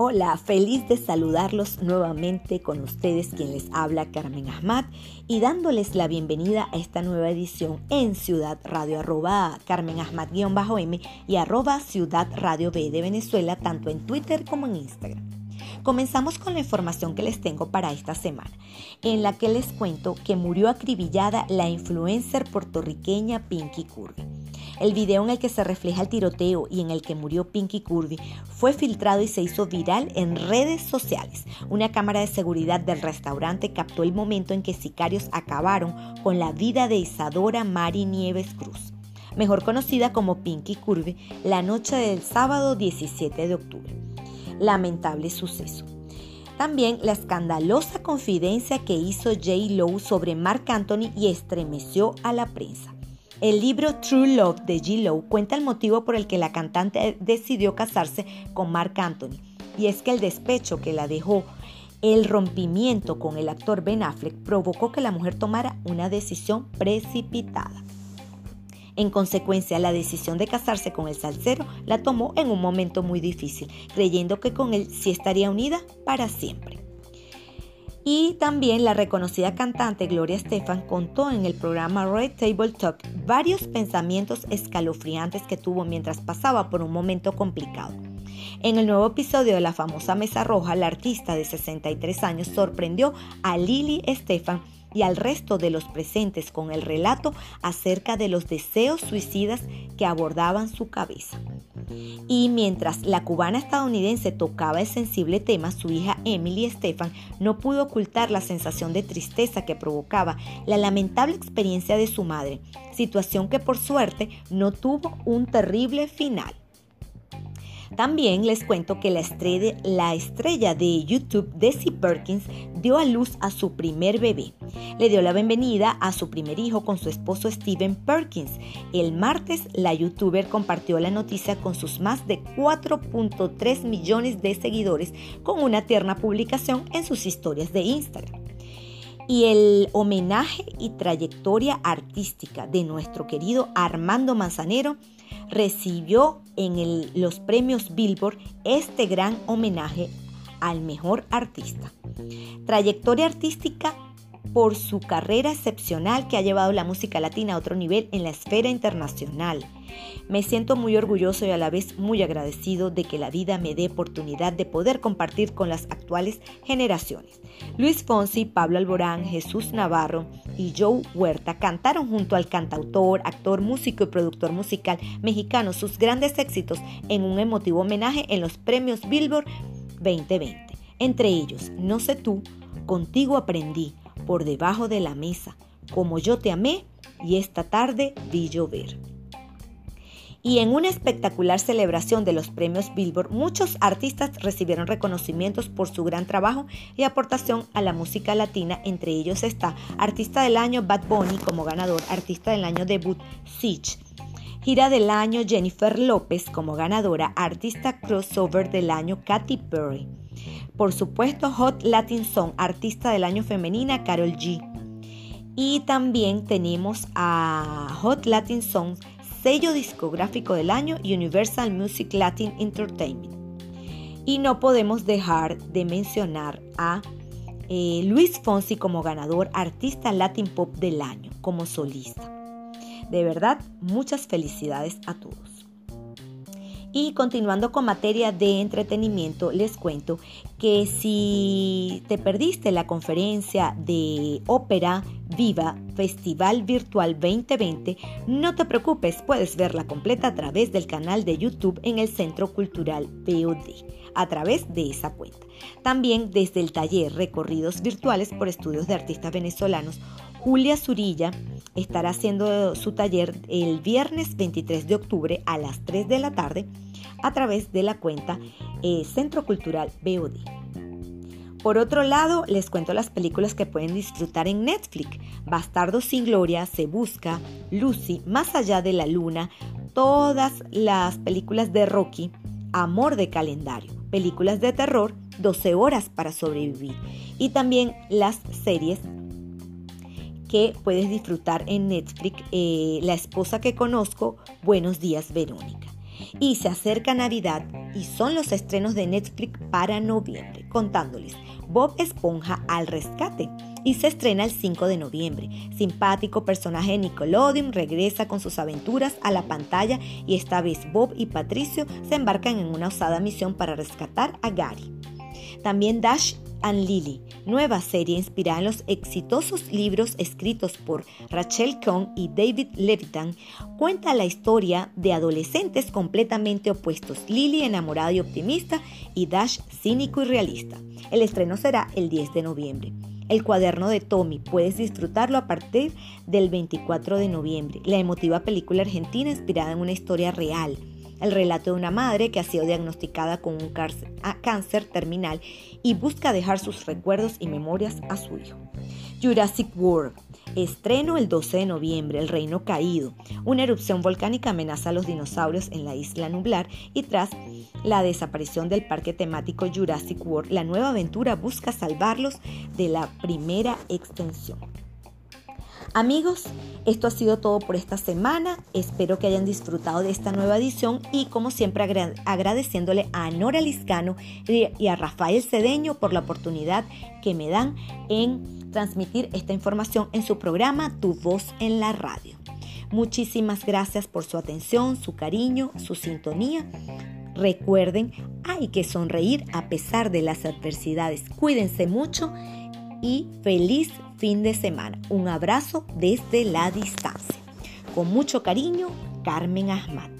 Hola, feliz de saludarlos nuevamente con ustedes quien les habla Carmen Ahmad y dándoles la bienvenida a esta nueva edición en Ciudad Radio arroba Carmen Ahmad-M y arroba Ciudad Radio B de Venezuela tanto en Twitter como en Instagram. Comenzamos con la información que les tengo para esta semana, en la que les cuento que murió acribillada la influencer puertorriqueña Pinky Curry. El video en el que se refleja el tiroteo y en el que murió Pinky Curvy fue filtrado y se hizo viral en redes sociales. Una cámara de seguridad del restaurante captó el momento en que sicarios acabaron con la vida de Isadora Mari Nieves Cruz, mejor conocida como Pinky Curvy, la noche del sábado 17 de octubre. Lamentable suceso. También la escandalosa confidencia que hizo J. Lowe sobre Mark Anthony y estremeció a la prensa. El libro True Love de G. Lowe cuenta el motivo por el que la cantante decidió casarse con Mark Anthony, y es que el despecho que la dejó el rompimiento con el actor Ben Affleck provocó que la mujer tomara una decisión precipitada. En consecuencia, la decisión de casarse con el salsero la tomó en un momento muy difícil, creyendo que con él sí estaría unida para siempre. Y también la reconocida cantante Gloria Estefan contó en el programa Red Table Talk varios pensamientos escalofriantes que tuvo mientras pasaba por un momento complicado. En el nuevo episodio de la famosa Mesa Roja, la artista de 63 años sorprendió a Lily Estefan y al resto de los presentes con el relato acerca de los deseos suicidas que abordaban su cabeza. Y mientras la cubana estadounidense tocaba el sensible tema, su hija Emily Estefan no pudo ocultar la sensación de tristeza que provocaba la lamentable experiencia de su madre, situación que por suerte no tuvo un terrible final. También les cuento que la estrella, la estrella de YouTube, Desi Perkins, dio a luz a su primer bebé. Le dio la bienvenida a su primer hijo con su esposo Steven Perkins. El martes, la youtuber compartió la noticia con sus más de 4.3 millones de seguidores con una tierna publicación en sus historias de Instagram y el homenaje y trayectoria artística de nuestro querido Armando Manzanero recibió en los premios Billboard este gran homenaje al mejor artista. Trayectoria artística por su carrera excepcional que ha llevado la música latina a otro nivel en la esfera internacional. Me siento muy orgulloso y a la vez muy agradecido de que la vida me dé oportunidad de poder compartir con las actuales generaciones. Luis Fonsi, Pablo Alborán, Jesús Navarro y Joe Huerta cantaron junto al cantautor, actor, músico y productor musical mexicano sus grandes éxitos en un emotivo homenaje en los premios Billboard 2020. Entre ellos, No sé tú, Contigo aprendí, por debajo de la mesa, como yo te amé y esta tarde vi llover. Y en una espectacular celebración de los premios Billboard, muchos artistas recibieron reconocimientos por su gran trabajo y aportación a la música latina. Entre ellos está Artista del Año Bad Bunny como ganador, Artista del Año debut Siege. Gira del año Jennifer López como ganadora, artista crossover del año Katy Perry. Por supuesto, Hot Latin Song, artista del año femenina, Carol G. Y también tenemos a Hot Latin Song, sello discográfico del año, Universal Music Latin Entertainment. Y no podemos dejar de mencionar a eh, Luis Fonsi como ganador, artista Latin Pop del año, como solista. De verdad, muchas felicidades a todos. Y continuando con materia de entretenimiento, les cuento que si te perdiste la conferencia de ópera Viva Festival Virtual 2020, no te preocupes, puedes verla completa a través del canal de YouTube en el Centro Cultural POD, a través de esa cuenta. También desde el taller Recorridos Virtuales por Estudios de Artistas Venezolanos, Julia Zurilla estará haciendo su taller el viernes 23 de octubre a las 3 de la tarde a través de la cuenta eh, Centro Cultural BOD. Por otro lado, les cuento las películas que pueden disfrutar en Netflix. Bastardo sin Gloria, Se Busca, Lucy, Más allá de la luna, todas las películas de Rocky, Amor de calendario, películas de terror, 12 horas para sobrevivir y también las series que puedes disfrutar en Netflix, eh, La esposa que conozco, Buenos días Verónica. Y se acerca Navidad y son los estrenos de Netflix para noviembre, contándoles Bob Esponja al rescate y se estrena el 5 de noviembre. Simpático personaje de Nickelodeon regresa con sus aventuras a la pantalla y esta vez Bob y Patricio se embarcan en una osada misión para rescatar a Gary. También Dash and Lily, nueva serie inspirada en los exitosos libros escritos por Rachel Cohn y David Levitan, cuenta la historia de adolescentes completamente opuestos, Lily enamorada y optimista y Dash cínico y realista. El estreno será el 10 de noviembre. El cuaderno de Tommy puedes disfrutarlo a partir del 24 de noviembre, la emotiva película argentina inspirada en una historia real el relato de una madre que ha sido diagnosticada con un cáncer terminal y busca dejar sus recuerdos y memorias a su hijo. Jurassic World. Estreno el 12 de noviembre, El Reino Caído. Una erupción volcánica amenaza a los dinosaurios en la isla nublar y tras la desaparición del parque temático Jurassic World, la nueva aventura busca salvarlos de la primera extensión. Amigos, esto ha sido todo por esta semana. Espero que hayan disfrutado de esta nueva edición y como siempre agradeciéndole a Nora Liscano y a Rafael Cedeño por la oportunidad que me dan en transmitir esta información en su programa Tu voz en la radio. Muchísimas gracias por su atención, su cariño, su sintonía. Recuerden, hay que sonreír a pesar de las adversidades. Cuídense mucho y feliz fin de semana. Un abrazo desde la distancia. Con mucho cariño, Carmen Ahmad.